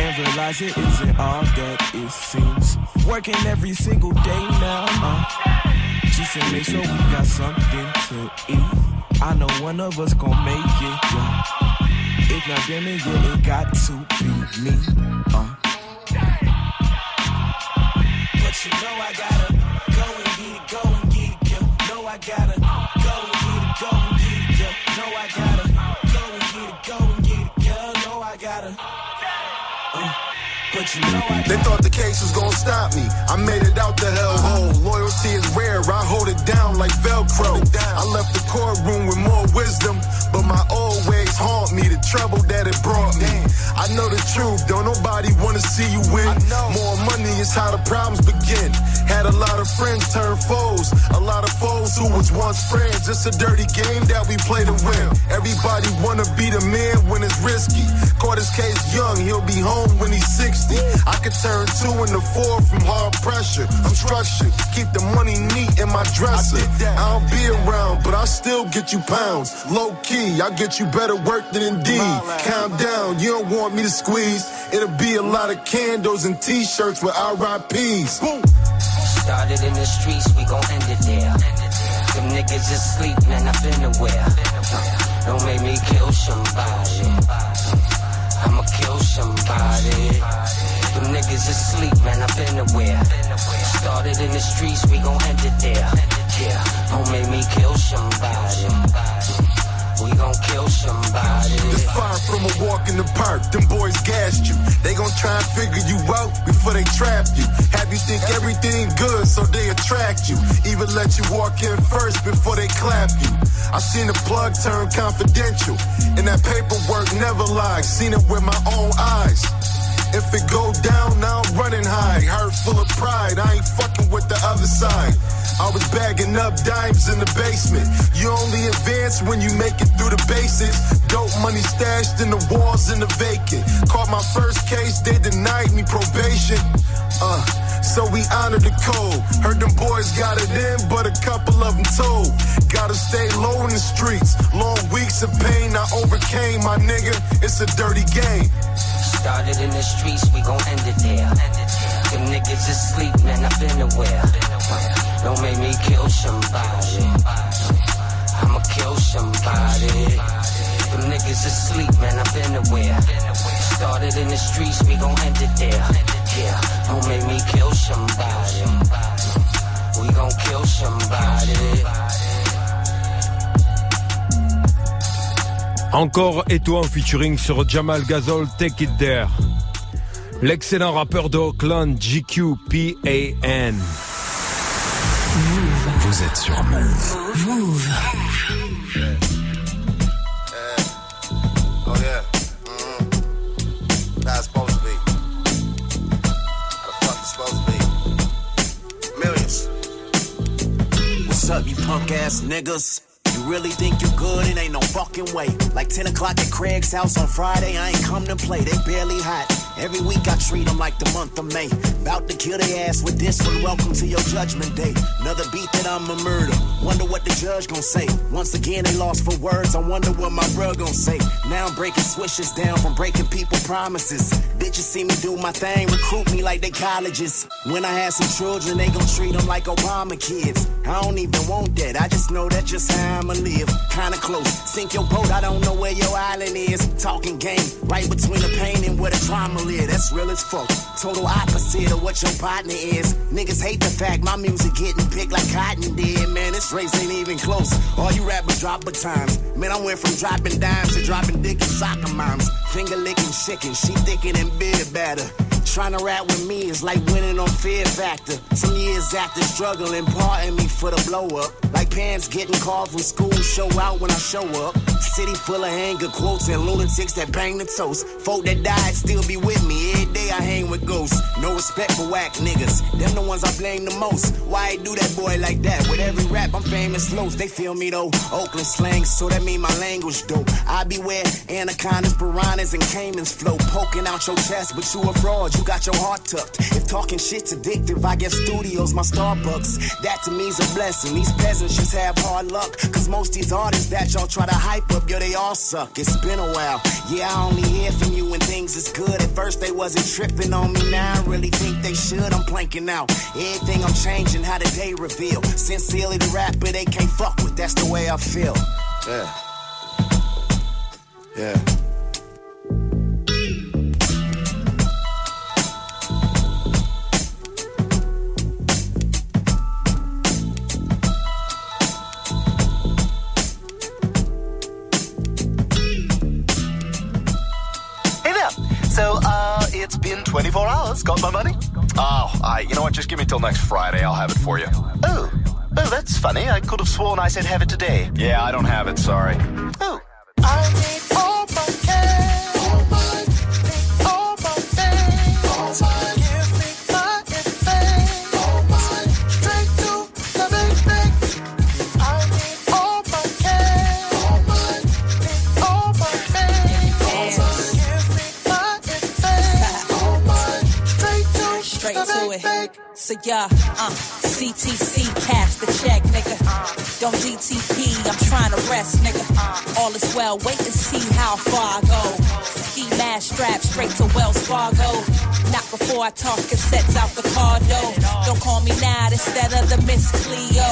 and realize it isn't all that it seems. Working every single day now. Uh, just to make sure we got something to eat. I know one of us gon' make it. Yeah. If not then it, yeah, it got to be me. Uh. But you know I gotta They thought the case was gonna stop me. I made it out the hellhole. Loyalty is rare, I hold it down like Velcro. I left the courtroom with more wisdom, but my old ways haunt me. The trouble that it brought me. I know the truth, don't nobody wanna see you win. More money is how the problems begin. Had a lot of friends turn foes, a lot of foes who was once friends. It's a dirty game that we play to win. Everybody wanna be the man when it's risky. Caught his case young, he'll be home when he's 60. I could turn two into four from hard pressure. I'm structured, keep the money neat in my dresser. I don't be around, but I still get you pounds. Low key, I get you better work than Indeed. Calm down, you don't want me to squeeze. It'll be a lot of candles and t-shirts with RIPs. Started in the streets, we gon' end it there. Them niggas asleep, man, I've been aware. Don't make me kill somebody. I'ma kill somebody. Them niggas asleep, man, I've been aware. Started in the streets, we gon' end it there. Yeah, don't make me kill somebody. We gon' kill somebody. Far from a walk in the park. Them boys gassed you. They gon' try and figure you out before they trap you. Have you think everything good so they attract you. Even let you walk in first before they clap you. I seen the plug turn confidential. And that paperwork never lies. Seen it with my own eyes. If it go down, now I'm running high. Heart full of pride, I ain't fucking with the other side. I was bagging up dimes in the basement. You only advance when you make it through the basics. Dope money stashed in the walls in the vacant. Caught my first case, they denied me probation. Uh, so we honor the code. Heard them boys got it in, but a couple of them told. Gotta stay low in the streets. Long weeks of pain I overcame, my nigga. It's a dirty game. Started in the streets, we gon' end it there. Them niggas asleep, man, I've been aware. Don't make me kill somebody. I'ma kill somebody. Them niggas asleep, man, I've been aware. Started in the streets, we gon' end it there. Yeah, don't make me kill somebody. We gon' kill somebody. Encore Eto en featuring sur Jamal Gazol Take It There. L'excellent rappeur de Oakland GQPAN. Vous êtes sur Move. Move. Oh yeah. Mm-hmm. How it's supposed to be. How the fuck it's supposed to be? Millions. What's up, you punk ass niggas? Really think you're good? It ain't no fucking way. Like 10 o'clock at Craig's house on Friday, I ain't come to play. They barely hot. Every week I treat them like the month of May. About to kill their ass with this one. Welcome to your judgment day. Another beat that I'm a murder. Wonder what the judge gon' say. Once again, they lost for words. I wonder what my bro gon' say. Now I'm breaking swishes down from breaking people promises. Bitches see me do my thing, recruit me like they colleges. When I have some children, they gon' treat them like Obama kids. I don't even want that. I just know that's just how I'ma live. Kinda close. Sink your boat, I don't know where your island is. Talking game, right between the pain and where the trauma live. That's real as fuck. Total opposite of what your partner is. Niggas hate the fact my music getting picked like cotton did. Man, this race ain't even close. All you rappers drop times. Man, I went from dropping dimes to dropping dick and soccer moms. Finger licking chicken, she thicker than beer batter. Trying to rap with me is like winning on Fear Factor. Some years after struggling, pardon me for the blow up. Like parents getting called from school, show out when I show up. City full of anger quotes and lunatics that bang the toast. Folk that died still be with me. Day I hang with ghosts. No respect for whack niggas. Them the ones I blame the most. Why I do that boy like that? With every rap, I'm famous lows. They feel me though. Oakland slang, so that mean my language dope. I be beware anacondas, piranhas, and caimans flow. Poking out your chest, but you a fraud. You got your heart tucked. If talking shit's addictive, I get studios my Starbucks. That to me's a blessing. These peasants just have hard luck. Cause most these artists that y'all try to hype up, yo, they all suck. It's been a while. Yeah, I only hear from you when things is good. First they wasn't tripping on me. Now I really think they should. I'm planking out. Everything I'm changing, how the day reveal. Sincerely the rapper they can't fuck with. That's the way I feel. Yeah. Yeah. 24 hours. Got my money? Oh, I, you know what? Just give me till next Friday. I'll have it for you. Oh. Oh, that's funny. I could have sworn I said have it today. Yeah, I don't have it. Sorry. Oh. I So yeah, uh, CTC, cash the check, nigga. Don't DTP, I'm trying to rest, nigga. All is well, wait and see how far I go. Ski mask strap straight to Wells Fargo. Not before I toss cassettes out the car door. Don't call me now instead of the Miss Cleo.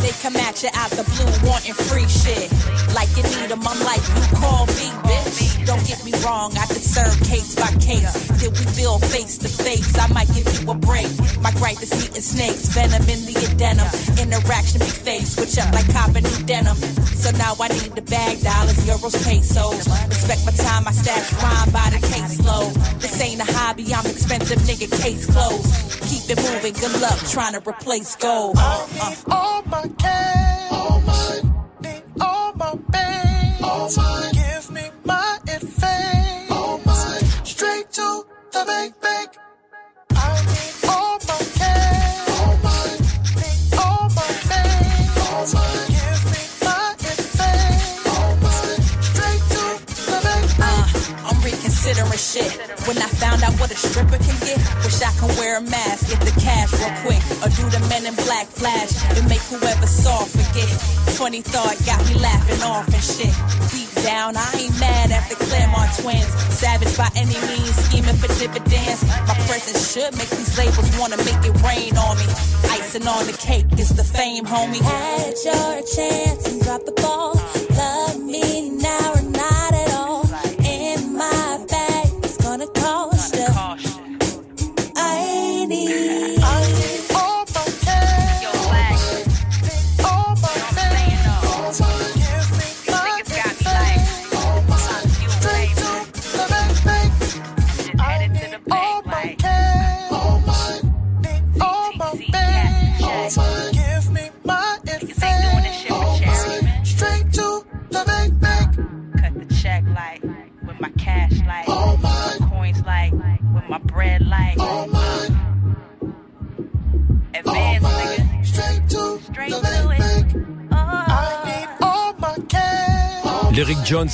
They come at you out the blue wanting free shit. Like you need 'em, I'm like, you call me, bitch. Don't get me wrong, I could serve case by case. Did we feel face to face? I might give you a break. My gripe is eating snakes, venom in the adenum. Interaction be faced, switch up like copper new denim. So now I need the bag, dollars, euros, pesos. Respect my time, I stash rhyme by the caseload. This ain't a hobby, I'm expensive, nigga, case closed. Keep it moving, good luck trying to replace gold. Uh, All my cash. Funny thought got me laughing off and shit. Deep down, I ain't mad at the Claremont twins. Savage by any means, scheming for dividends. My it should make these labels wanna make it rain on me. Icing on the cake is the fame, homie. Had your chance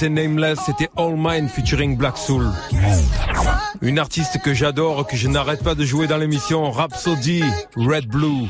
Et Nameless, c'était All Mine featuring Black Soul. Une artiste que j'adore, que je n'arrête pas de jouer dans l'émission Rhapsody, Red Blue,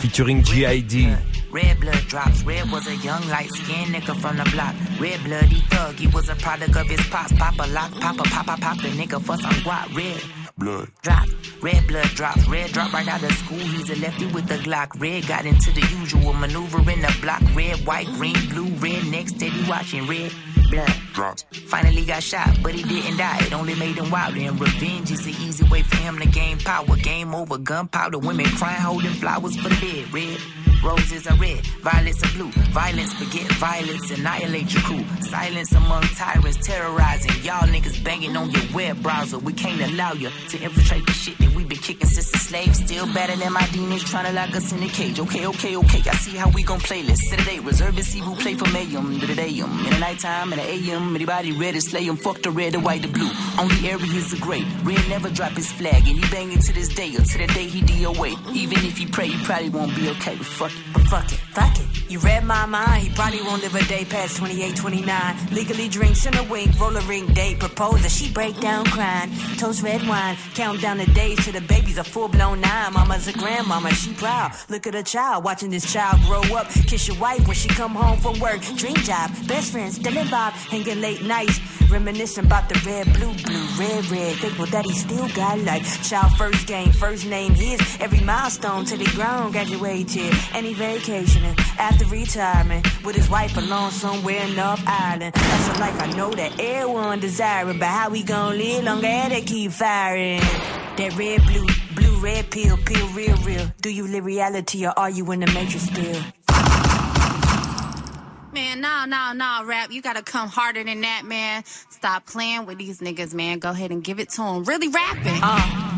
featuring G.I.D. Red blood drops. Red was a young, light skinned nigga from the block. Red bloody thug. He was a product of his pops. Papa lock, papa, papa, pop the nigga for some guap. Red Blood. drop. Red blood drops. Red drop right out of school. He's a lefty with a Glock. Red got into the usual maneuver in the block. Red, white, green, blue, red. Next steady watching. Red blood drops. Finally got shot, but he didn't die. It only made him wilder. And revenge is the easy way for him to gain power. Game over, gunpowder, women crying, holding flowers for the dead. Red roses are red, violets are blue. Violence beget violence, annihilate your crew. Silence among tyrants, terrorizing. Y'all niggas banging on your web browser. We can't allow you to infiltrate the shit that we been kicking since the slaves. Still better than my demons trying to lock us in a cage. Okay, okay, okay. I see how we gon' play. A date. Reserve and see who play for Mayhem. In the nighttime, in the AM. Anybody ready to slay him? Fuck the red, the white, the blue. Only areas are gray. Red never drop his flag. And he banging to this day or to the day he DOA. Even if he pray, he probably won't be okay. But fuck But fuck it, fuck it. You read my mind, he probably won't live a day past 28, 29. Legally drinks in a wink, roll a ring date, proposal. she break down crying. Toast red wine, count down the days till the baby's a full blown nine. Mama's a grandmama, she proud. Look at her child, watching this child grow up. Kiss your wife when she come home from work. Dream job, best friends, still involved, hanging late nights. Reminiscing about the red, blue, blue, red, red. Thankful that he still got like Child first game, first name his. Every milestone till he grown, graduated. Any vacationing after retirement with his wife alone somewhere in North Island. That's a life I know that everyone desiring. But how we gon' live longer they keep firing? That red, blue, blue, red pill, pill, real, real. Do you live reality or are you in the matrix still? Man, no, no, no, rap. You gotta come harder than that, man. Stop playing with these niggas, man. Go ahead and give it to them. Really rapping. Uh,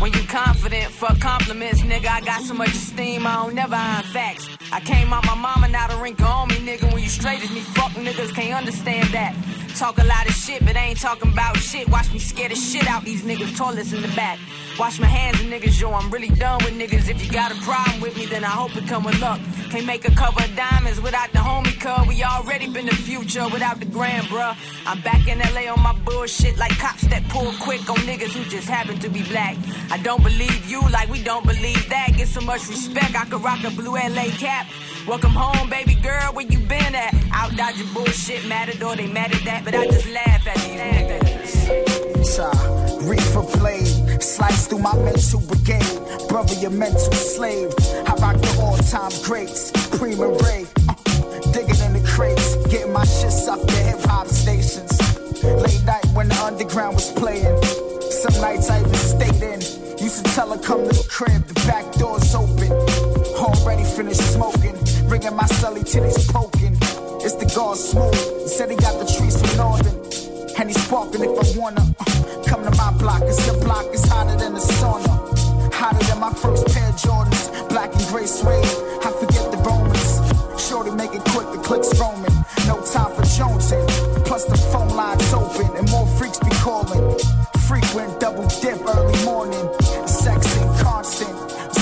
when you confident, fuck compliments, nigga. I got so much esteem, I don't never iron facts. I came out my mama, now the wrinkle on me, nigga. When you straight as me, fuck niggas can't understand that. Talk a lot of shit, but I ain't talking about shit. Watch me scare the shit out these niggas, toilets in the back. Wash my hands and niggas, yo, I'm really done with niggas. If you got a problem with me, then I hope it come with luck. Can't make a cover of diamonds without the homie cuz. We already been the future without the grand, bruh. I'm back in LA on my bullshit like cops that pull quick on niggas who just happen to be black. I don't believe you like we don't believe that. Get so much respect, I could rock a blue LA cap. Welcome home, baby girl, where you been at? Out dodging bullshit, matador, they mad at that, but I just laugh at these niggas. Reefer blade, slice through my mental brigade. Brother, your mental slave. I rock the all-time greats, Prima Ray. Uh, digging in the crates, getting my shit sucked to hip hop stations. Late night when the underground was playing. Some nights I even stayed in. Used to tell her come to the crib, the back door's open. Already finished smoking, bringing my celly titties poking. It's the guard smooth. He said he got the trees from Northern. And he's sparking if I wanna. Uh, come to my block, cause your block is hotter than the sauna. Hotter than my first pair of Jordans. Black and gray suede. I forget the Romans. Shorty make it quick, the clicks roaming. No time for jonesing. Plus the phone lines open and more freaks be calling. Frequent double dip early morning. Sex and constant.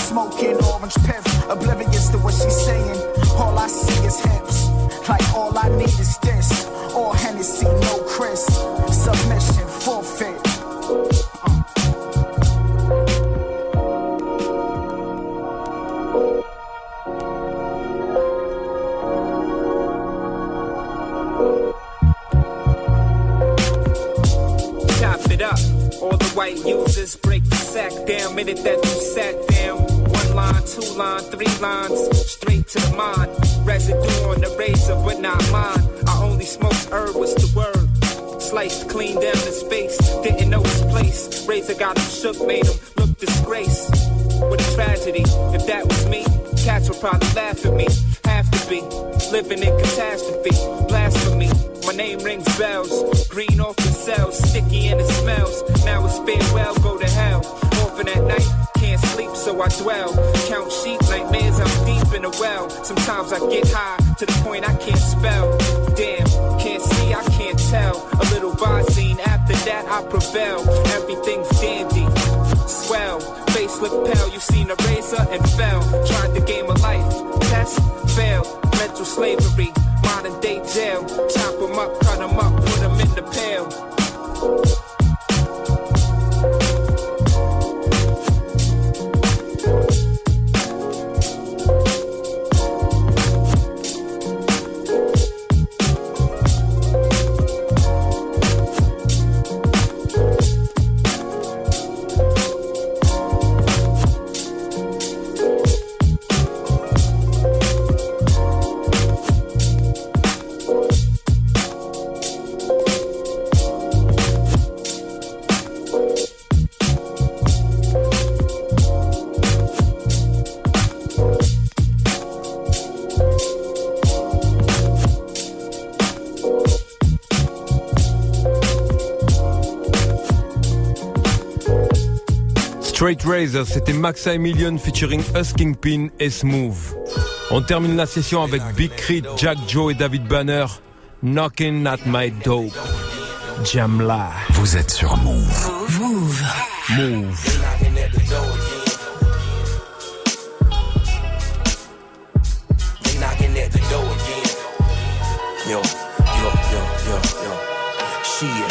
Smoking orange piff. Oblivious to what she's saying. All I see is hips. Like all I need is this. All Hennessy, no Chris. Submission, forfeit. Chop it up. All the white users break the sack down. Minute that you sat down. Line, two line, three lines, straight to the mind. Residue on the razor, but not mine. I only smoked herb, what's the word? Sliced clean down his face, didn't know his place. Razor got him shook, made him look disgrace. What a tragedy, if that was me, cats would probably laugh at me. Have to be living in catastrophe, blasphemy. My name rings bells, green off the cells, sticky and it smells. Now it's farewell, go to hell. Often at night, so I dwell. Count sheep, nightmares, I'm deep in a well. Sometimes I get high to the point I can't spell. Damn, can't see, I can't tell. A little Visine, after that I prevail. Everything's dandy, swell. Face look pale, you seen a razor and fell. Tried the game of life, test, failed. Mental slavery, modern day jail. Chop 'em up, cut 'em up, Straight Razor, c'était Maxa Emilion featuring Husking Pin et Smooth. On termine la session avec Big Crit, Jack Joe et David Banner. Knocking at my door. Jamla. Vous êtes sur Move. Move. Move. Yo, yo, yo, yo, yo. Shit.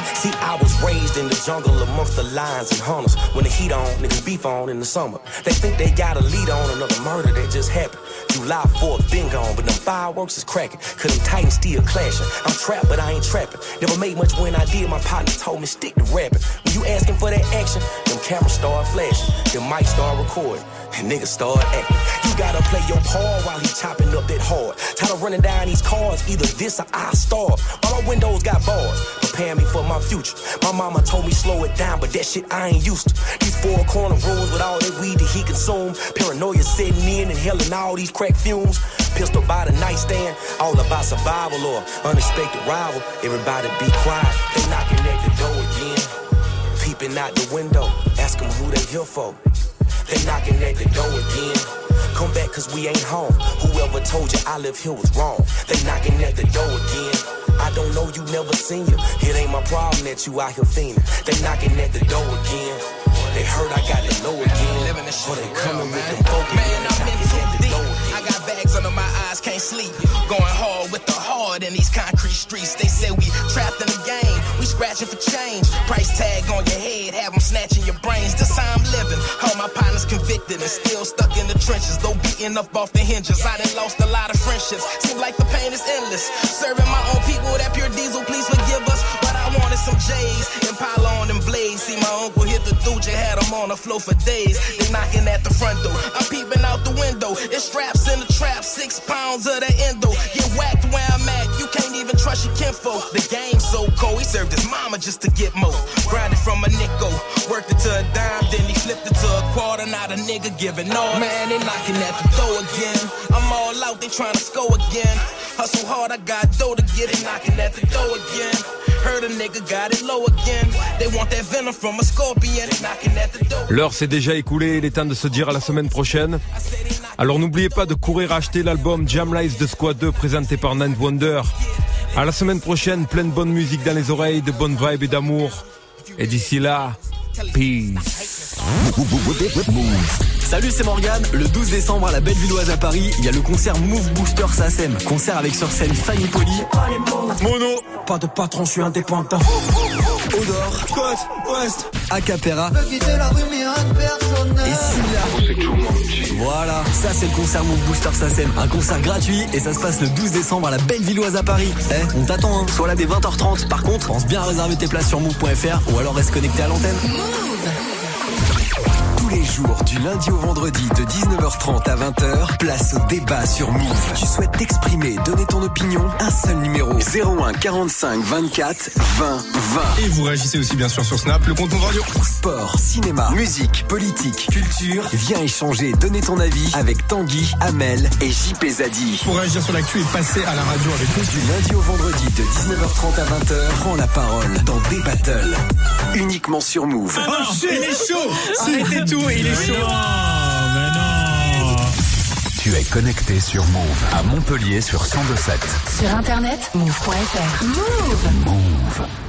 In the jungle amongst the lions and hunters. When the heat on, niggas beef on in the summer. They think they got a lead on another murder that just happened. July 4th, been gone, but them fireworks is cracking. Cause them titans still clashing. I'm trapped, but I ain't trapping. Never made much when I did. My partner told me stick to rapping. When you asking for that action, them cameras start flashing. the mic start recording. And niggas start acting. You gotta play your part while he chopping up that hard. Tired of running down these cars, either this or I starve. All my windows got bars, prepare me for my future. My mama told me slow it down, but that shit I ain't used to. These four corner rooms with all that weed that he consume. Paranoia setting in, inhaling all these crack fumes. Pistol by the nightstand, all about survival or unexpected rival. Everybody be quiet, they knocking at the door. Peeping out the window, ask them who they here for. They knocking at the door again. Come back cause we ain't home. Whoever told you I live here was wrong. They knocking at the door again. I don't know you never seen you. It ain't my problem that you out here fiending. They knocking at the door again. They heard I got it low again. Or they coming with them. Man, I'm in too deep. I got bags under my eyes, can't sleep. Going hard with the hard in these concrete streets. They say we trapped in the game. We scratching for change. Price tag on your head, have them snatching your brains. This how I'm living. All my partners convicted and still stuck in the trenches. Though beating up off the hinges. I done lost a lot of friendships. Seem like the pain is endless. Serving my own people that pure diesel, please forgive us. But I wanted some J's and pile on them blades. See my uncle hit the and had him on the floor for days. They knocking at the front door. I'm peeping out the window. Pounds of the endo. Get whacked where I'm at. You can't even trust your kinfolk. The game's so cold. He served his mama just to get more. Grinded from a nickel, worked it to a dime, then he flipped it to a quarter. Now the nigga giving all. Man, they knocking at the door again. I'm all out, they trying to score again. Hustle hard, I got dough to get it. Knocking at the door again. L'heure s'est déjà écoulée, il est temps de se dire à la semaine prochaine. Alors n'oubliez pas de courir acheter l'album Jam Lies de Squad 2 présenté par Nine Wonder. À la semaine prochaine, plein de bonne musique dans les oreilles, de bonnes vibes et d'amour. Et d'ici là, peace. Salut, c'est Morgane. Le 12 décembre à la Bellevilloise à Paris, il y a le concert Move Booster SACEM. Concert avec sur scène Fanny Poli. Mono. Pas de patron, je suis indépendant. Odor. Squat. West. Acapera. Et Silla. Voilà, ça c'est le concert Move Booster SACEM. Un concert gratuit et ça se passe le 12 décembre à la Bellevilloise à Paris. Eh, on t'attend, hein. Sois là dès 20h30. Par contre, pense bien à réserver tes places sur move.fr ou alors reste connecté à l'antenne. Move. Du lundi au vendredi de 19h30 à 20h, place au débat sur Move. Tu souhaites t'exprimer, donner ton opinion Un seul numéro 01 45 24 20 20. Et vous réagissez aussi bien sûr sur Snap, le compte radio. Sport, cinéma, musique, politique, culture. Viens échanger, donner ton avis avec Tanguy, Amel et JP Zadi. Pour réagir sur l'actu et passer à la radio avec nous. Du lundi au vendredi de 19h30 à 20h, prends la parole dans des battles. Uniquement sur Move. Oh, il est chaud Arrêtez tout, il est chaud Tu es connecté sur Move à Montpellier sur 102.7. Sur internet, move.fr. Move. Move.